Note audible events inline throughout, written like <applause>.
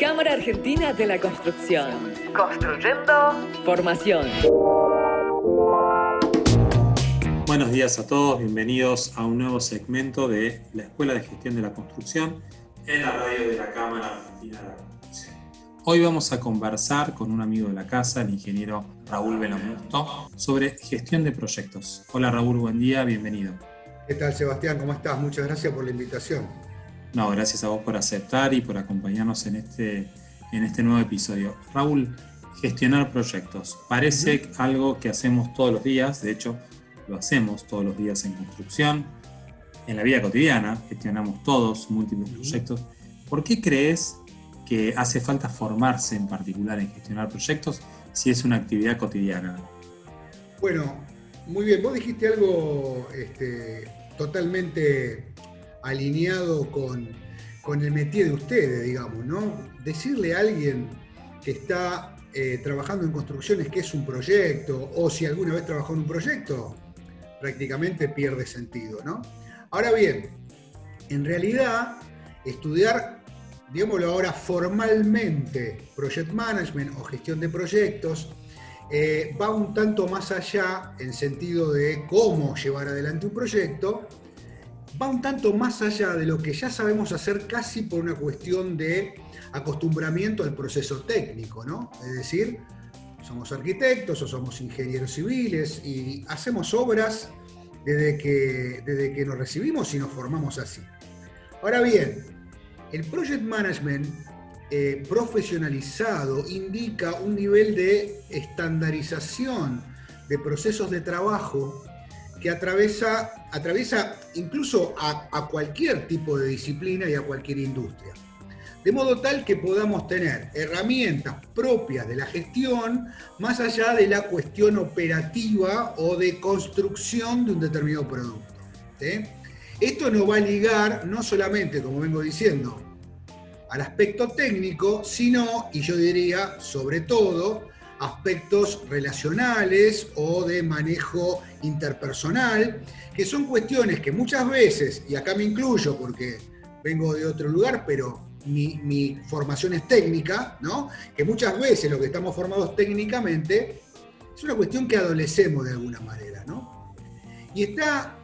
Cámara Argentina de la Construcción. Construyendo formación. Buenos días a todos, bienvenidos a un nuevo segmento de la Escuela de Gestión de la Construcción en la radio de la Cámara Argentina de la Construcción. Hoy vamos a conversar con un amigo de la casa, el ingeniero Raúl Belamusto, sobre gestión de proyectos. Hola Raúl, buen día, bienvenido. ¿Qué tal Sebastián? ¿Cómo estás? Muchas gracias por la invitación. No, gracias a vos por aceptar y por acompañarnos en este, en este nuevo episodio. Raúl, gestionar proyectos. Parece algo que hacemos todos los días, de hecho lo hacemos todos los días en construcción, en la vida cotidiana, gestionamos todos múltiples proyectos. ¿Por qué crees que hace falta formarse en particular en gestionar proyectos si es una actividad cotidiana? Bueno, muy bien, vos dijiste algo este, totalmente alineado con, el métier de ustedes, digamos, ¿no? Decirle a alguien que está eh, trabajando en construcciones que es un proyecto, o si alguna vez trabajó en un proyecto, prácticamente pierde sentido, ¿no? Ahora bien, en realidad, estudiar, digámoslo ahora formalmente, project management o gestión de proyectos, eh, va un tanto más allá en sentido de cómo llevar adelante un proyecto va un tanto más allá de lo que ya sabemos hacer casi por una cuestión de acostumbramiento al proceso técnico, ¿no? Es decir, somos arquitectos o somos ingenieros civiles y hacemos obras desde que, desde que nos recibimos y nos formamos así. Ahora bien, el project management eh, profesionalizado indica un nivel de estandarización de procesos de trabajo que atraviesa, atraviesa incluso a, cualquier tipo de disciplina y a cualquier industria. De modo tal que podamos tener herramientas propias de la gestión más allá de la cuestión operativa o de construcción de un determinado producto. Esto nos va a ligar no solamente, como vengo diciendo, al aspecto técnico, sino, y yo diría sobre todo, aspectos relacionales o de manejo interpersonal, que son cuestiones que muchas veces, y acá me incluyo porque vengo de otro lugar, pero mi, formación es técnica, ¿no? Que muchas veces lo que estamos formados técnicamente es una cuestión que adolecemos de alguna manera, ¿no? Y está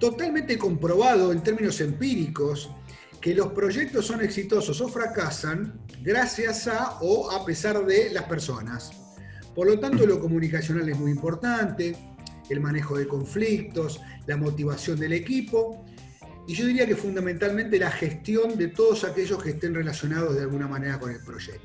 totalmente comprobado en términos empíricos que los proyectos son exitosos o fracasan gracias a o a pesar de las personas. Por lo tanto, lo comunicacional es muy importante, el manejo de conflictos, la motivación del equipo y yo diría que fundamentalmente la gestión de todos aquellos que estén relacionados de alguna manera con el proyecto.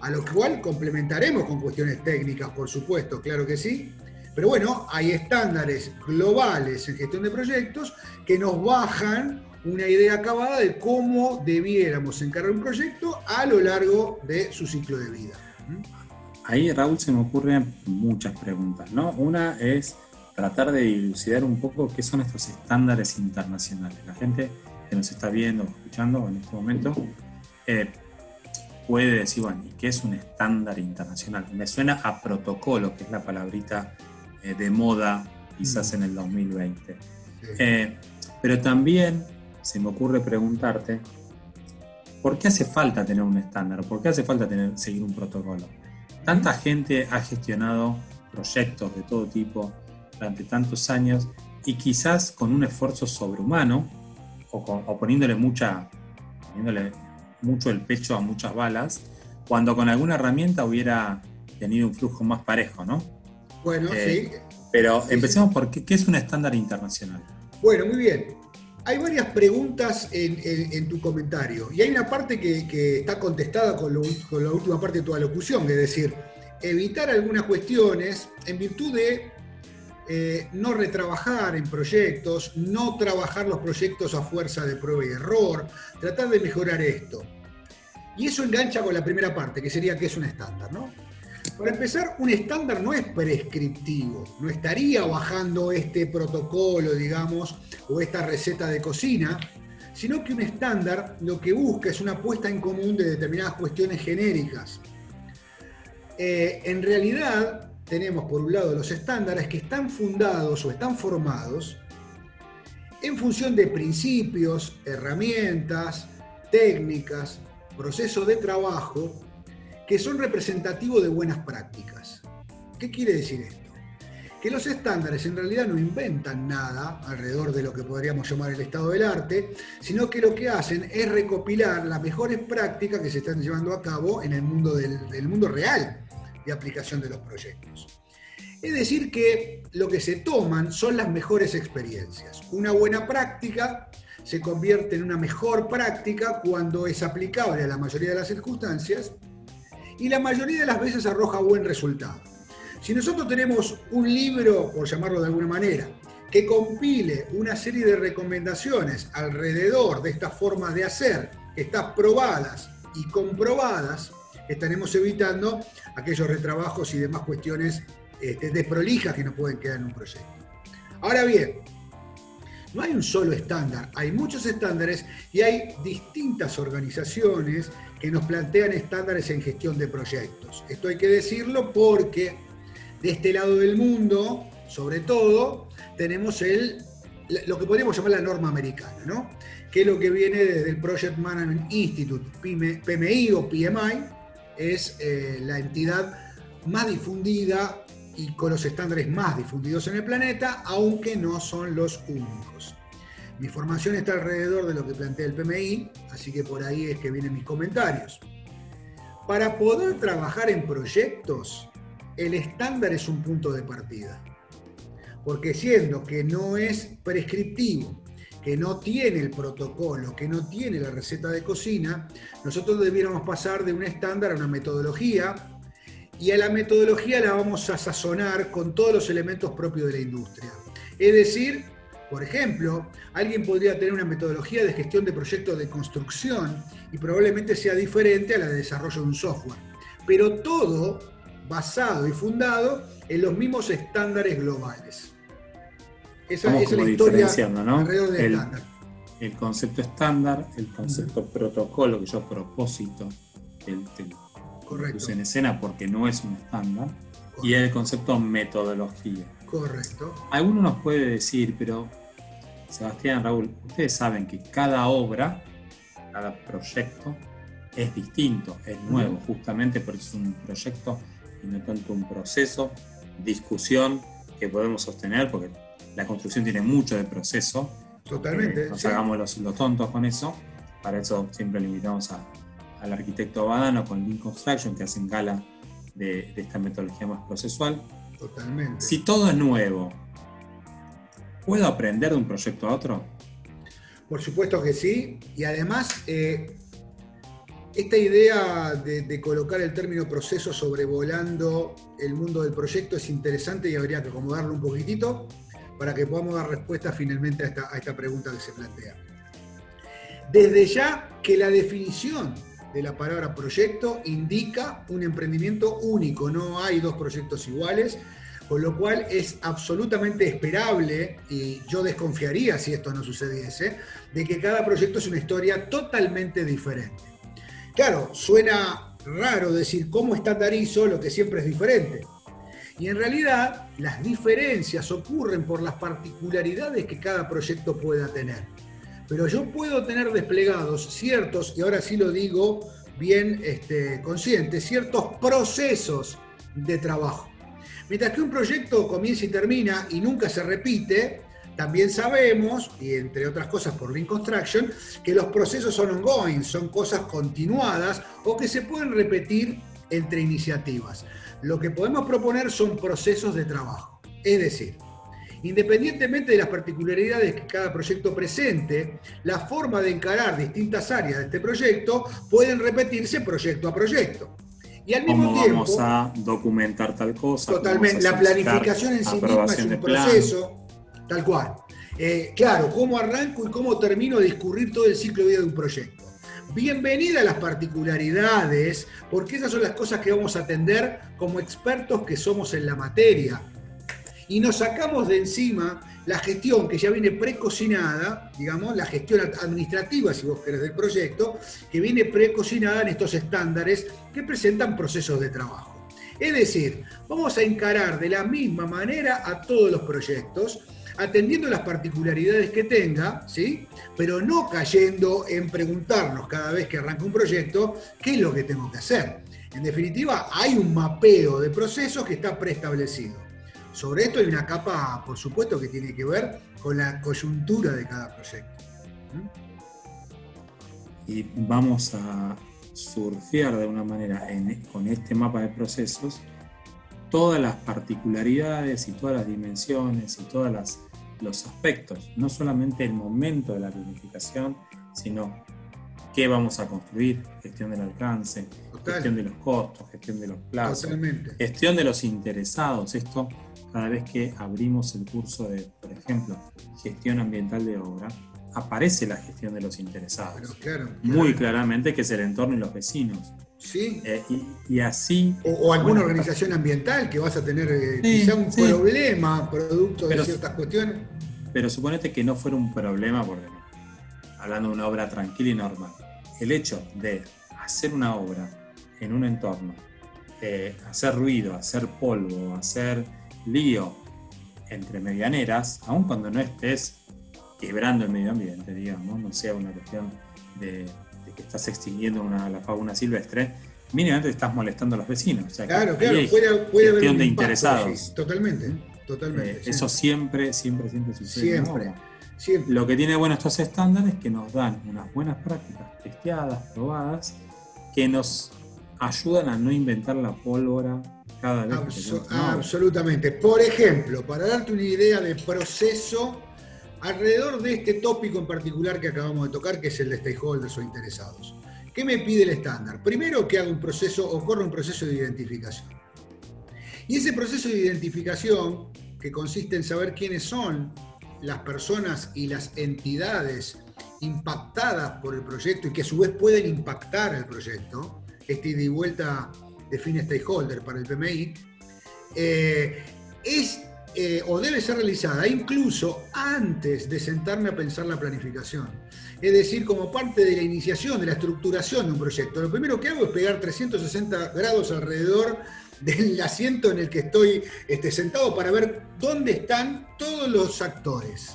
A lo cual complementaremos con cuestiones técnicas, por supuesto, claro que sí. Pero bueno, hay estándares globales en gestión de proyectos que nos bajan una idea acabada de cómo debiéramos encargar un proyecto a lo largo de su ciclo de vida. Ahí, Raúl, se me ocurren muchas preguntas, ¿no? Una es tratar de dilucidar un poco qué son estos estándares internacionales. La gente que nos está viendo o escuchando en este momento eh, puede decir, bueno, ¿y qué es un estándar internacional? Me suena a protocolo, que es la palabrita eh, de moda quizás mm. en el 2020. Eh, pero también se me ocurre preguntarte, ¿por qué hace falta tener un estándar? ¿Por qué hace falta tener, seguir un protocolo? Tanta gente ha gestionado proyectos de todo tipo durante tantos años y quizás con un esfuerzo sobrehumano o, poniéndole, mucha, poniéndole mucho el pecho a muchas balas, cuando con alguna herramienta hubiera tenido un flujo más parejo, ¿no? Bueno, eh, sí. Pero empecemos por qué, es un estándar internacional. Bueno, muy bien. Hay varias preguntas en, tu comentario y hay una parte que, está contestada con, la última parte de tu alocución, es decir, evitar algunas cuestiones en virtud de eh, no retrabajar en proyectos, no trabajar los proyectos a fuerza de prueba y error, tratar de mejorar esto. Y eso engancha con la primera parte, que sería que es un estándar, ¿no? Para empezar, un estándar no es prescriptivo, no estaría bajando este protocolo, digamos, o esta receta de cocina, sino que un estándar lo que busca es una puesta en común de determinadas cuestiones genéricas. Eh, en realidad, tenemos por un lado los estándares que están fundados o están formados en función de principios, herramientas, técnicas, procesos de trabajo que son representativos de buenas prácticas. ¿Qué quiere decir esto? Que los estándares en realidad no inventan nada alrededor de lo que podríamos llamar el estado del arte, sino que lo que hacen es recopilar las mejores prácticas que se están llevando a cabo en el mundo, del, mundo real de aplicación de los proyectos. Es decir, que lo que se toman son las mejores experiencias. Una buena práctica se convierte en una mejor práctica cuando es aplicable a la mayoría de las circunstancias y la mayoría de las veces arroja buen resultado. Si nosotros tenemos un libro, por llamarlo de alguna manera, que compile una serie de recomendaciones alrededor de esta forma de hacer, que están probadas y comprobadas, estaremos evitando aquellos retrabajos y demás cuestiones este, desprolijas que nos pueden quedar en un proyecto. Ahora bien, no hay un solo estándar, hay muchos estándares y hay distintas organizaciones que nos plantean estándares en gestión de proyectos. Esto hay que decirlo porque de este lado del mundo, sobre todo, tenemos el, lo que podríamos llamar la norma americana, ¿no? que es lo que viene desde el Project Management Institute, PMI o PMI, es eh, la entidad más difundida y con los estándares más difundidos en el planeta, aunque no son los únicos. Mi formación está alrededor de lo que plantea el PMI, así que por ahí es que vienen mis comentarios. Para poder trabajar en proyectos, el estándar es un punto de partida. Porque siendo que no es prescriptivo, que no tiene el protocolo, que no tiene la receta de cocina, nosotros debiéramos pasar de un estándar a una metodología y a la metodología la vamos a sazonar con todos los elementos propios de la industria. Es decir, por ejemplo, alguien podría tener una metodología de gestión de proyectos de construcción y probablemente sea diferente a la de desarrollo de un software. Pero todo basado y fundado en los mismos estándares globales. Esa, es la historia ¿no? alrededor del el, estándar. El concepto estándar, el concepto protocolo, que yo propósito, el, puse en escena porque no es un estándar, y el concepto metodología. Correcto. Alguno nos puede decir, pero Sebastián, Raúl, ustedes saben que cada obra, cada proyecto es distinto, es nuevo, justamente porque es un proyecto y no tanto un proceso, discusión que podemos sostener, porque la construcción tiene mucho de proceso. Totalmente. Eh, nos hagamos los, tontos con eso. Para eso siempre le invitamos al arquitecto Badano con Lean Construction, que hacen gala de, esta metodología más procesual. Totalmente. Si todo es nuevo, ¿puedo aprender de un proyecto a otro? Por supuesto que sí. Y además, eh, esta idea de, colocar el término proceso sobrevolando el mundo del proyecto es interesante y habría que acomodarlo un poquitito para que podamos dar respuesta finalmente a esta, a esta pregunta que se plantea. Desde ya que la definición de la palabra proyecto indica un emprendimiento único, no hay dos proyectos iguales, con lo cual es absolutamente esperable, y yo desconfiaría si esto no sucediese, de que cada proyecto es una historia totalmente diferente. Claro, suena raro decir cómo estandarizo lo que siempre es diferente. Y en realidad las diferencias ocurren por las particularidades que cada proyecto pueda tener. Pero yo puedo tener desplegados ciertos, y ahora sí lo digo bien este, consciente, ciertos procesos de trabajo. Mientras que un proyecto comienza y termina y nunca se repite, también sabemos, y entre otras cosas por Lean Construction, que los procesos son ongoing, son cosas continuadas o que se pueden repetir entre iniciativas. Lo que podemos proponer son procesos de trabajo. Es decir, independientemente de las particularidades que cada proyecto presente, la forma de encarar distintas áreas de este proyecto pueden repetirse proyecto a proyecto. Y al mismo ¿Cómo tiempo, vamos a documentar tal cosa? Totalmente. La planificación en sí misma es un proceso. Tal cual. Eh, claro, cómo arranco y cómo termino de discurrir todo el ciclo de vida de un proyecto. Bienvenida a las particularidades, porque esas son las cosas que vamos a atender como expertos que somos en la materia. Y nos sacamos de encima la gestión que ya viene precocinada, digamos, la gestión administrativa, si vos querés, del proyecto, que viene precocinada en estos estándares que presentan procesos de trabajo. Es decir, vamos a encarar de la misma manera a todos los proyectos, atendiendo las particularidades que tenga, ¿sí? Pero no cayendo en preguntarnos cada vez que arranca un proyecto qué es lo que tengo que hacer. En definitiva, hay un mapeo de procesos que está preestablecido. Sobre esto hay una capa, por supuesto, que tiene que ver con la coyuntura de cada proyecto. Y vamos a surfear de alguna manera con este mapa de procesos todas las particularidades y todas las dimensiones y todos los aspectos, no solamente el momento de la planificación, sino qué vamos a construir, gestión del alcance, gestión de los costos, gestión de los plazos, gestión de los interesados. Esto cada vez que abrimos el curso de, por ejemplo, gestión ambiental de obra, aparece la gestión de los interesados. Muy claramente que es el entorno y los vecinos. Sí. Eh, y, así. O, alguna organización ambiental que vas a tener eh, quizá un problema producto de ciertas cuestiones. Pero suponete que no fuera un problema, porque hablando de una obra tranquila y normal, el hecho de hacer una obra en un entorno, eh, hacer ruido, hacer polvo, hacer lío entre medianeras, aun cuando no estés quebrando el medio ambiente, digamos, no sea una cuestión de, que estás extinguiendo la fauna silvestre, mínimamente estás molestando a los vecinos. claro, claro, puede, puede haber de interesados. totalmente, totalmente. Eh, eso siempre, siempre, siempre sucede. Siempre, Lo que tiene bueno estos estándares es que nos dan unas buenas prácticas testeadas, probadas, que nos ayudan a no inventar la pólvora cada vez. que Absolutamente. Por ejemplo, para darte una idea de proceso alrededor de este tópico en particular que acabamos de tocar, que es el de stakeholders o interesados. ¿Qué me pide el estándar? Primero que haga un proceso, ocurra un proceso de identificación. Y ese proceso de identificación, que consiste en saber quiénes son las personas y las entidades impactadas por el proyecto y que a su vez pueden impactar el proyecto, este ida y vuelta define stakeholder para el PMI, eh, es eh, o debe ser realizada incluso antes de sentarme a pensar la planificación. Es decir, como parte de la iniciación, de la estructuración de un proyecto. Lo primero que hago es pegar 360 grados alrededor del asiento en el que estoy este, sentado para ver dónde están todos los actores.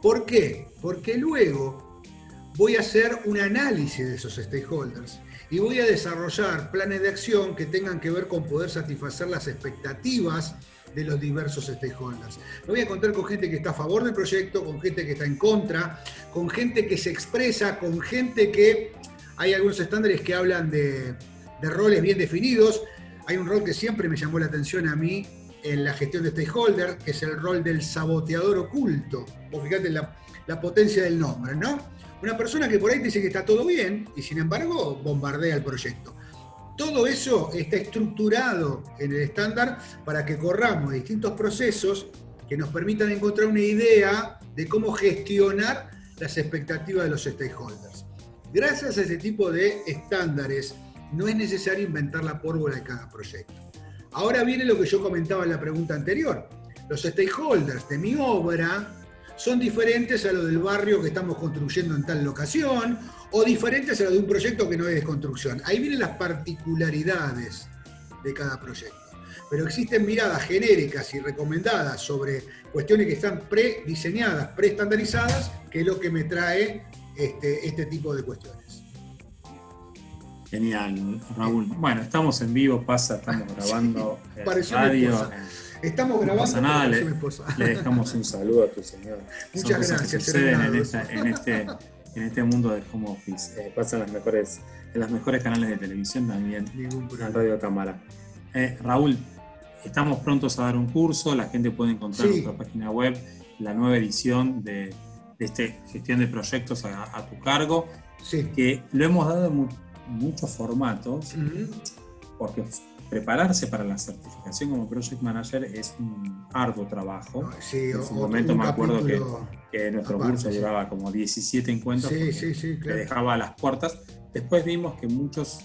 ¿Por qué? Porque luego voy a hacer un análisis de esos stakeholders y voy a desarrollar planes de acción que tengan que ver con poder satisfacer las expectativas de los diversos stakeholders. Me voy a encontrar con gente que está a favor del proyecto, con gente que está en contra, con gente que se expresa, con gente que hay algunos estándares que hablan de, roles bien definidos. Hay un rol que siempre me llamó la atención a mí en la gestión de stakeholders, que es el rol del saboteador oculto. Vos fíjate la, la potencia del nombre, ¿no? Una persona que por ahí dice que está todo bien y sin embargo bombardea el proyecto. Todo eso está estructurado en el estándar para que corramos distintos procesos que nos permitan encontrar una idea de cómo gestionar las expectativas de los stakeholders. Gracias a ese tipo de estándares, no es necesario inventar la pólvora de cada proyecto. Ahora viene lo que yo comentaba en la pregunta anterior. Los stakeholders de mi obra son diferentes a lo del barrio que estamos construyendo en tal locación o diferentes a lo de un proyecto que no es de construcción. Ahí vienen las particularidades de cada proyecto. Pero existen miradas genéricas y recomendadas sobre cuestiones que están prediseñadas, preestandarizadas, que es lo que me trae este, este tipo de cuestiones. Genial, Raúl. Bueno, estamos en vivo, pasa, estamos <laughs> grabando eh, radio. Estamos grabando. No pasa nada, le, dejamos un saludo a tu señor. Muchas gracias. Que suceden en, este, en, este, mundo de home office. Eh, pasan las mejores, en los mejores canales de televisión también, en Radio Cámara. Eh, Raúl, estamos prontos a dar un curso, la gente puede encontrar en nuestra página web la nueva edición de, de este gestión de proyectos a, tu cargo, sí. que lo hemos dado en muchos formatos, porque prepararse para la certificación como Project Manager es un arduo trabajo. Sí, en su momento me acuerdo que, que, nuestro curso llevaba como 17 encuentros. Sí, sí, sí, claro. dejaba a las puertas. Después vimos que muchos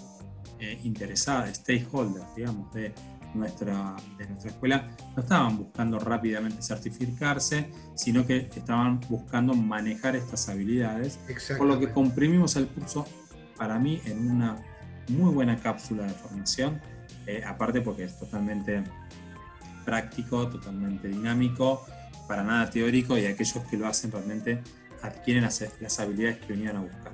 eh, interesados, stakeholders, digamos, de nuestra, de nuestra escuela, no estaban buscando rápidamente certificarse, sino que estaban buscando manejar estas habilidades. Por lo que comprimimos el curso, para mí, en una muy buena cápsula de formación eh, aparte porque es totalmente práctico, totalmente dinámico para nada teórico y aquellos que lo hacen realmente adquieren las, habilidades que venían a buscar.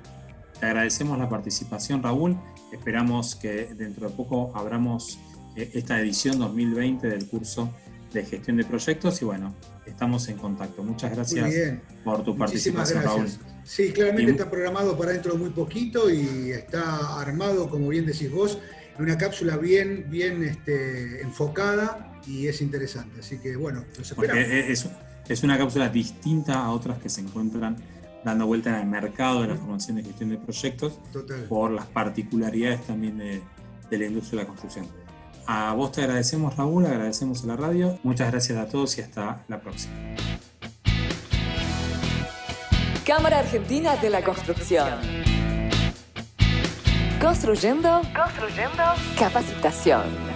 Te agradecemos la participación, Raúl. Esperamos que dentro de poco abramos eh, esta edición 2020 del curso de gestión de proyectos y bueno, estamos en contacto. Muchas gracias por tu participación, Raúl. Sí, claramente está programado para dentro de muy poquito y está armado, como bien decís vos, una cápsula bien, bien este, enfocada y es interesante. Así que bueno, los esperamos. Es, es una cápsula distinta a otras que se encuentran dando vuelta en el mercado de la formación de gestión de proyectos por las particularidades también de, de la industria de la construcción. A vos te agradecemos Raúl, agradecemos a la radio. Muchas gracias a todos y hasta la próxima. Cámara Argentina de la Construcción. Construyendo, construyendo capacitación.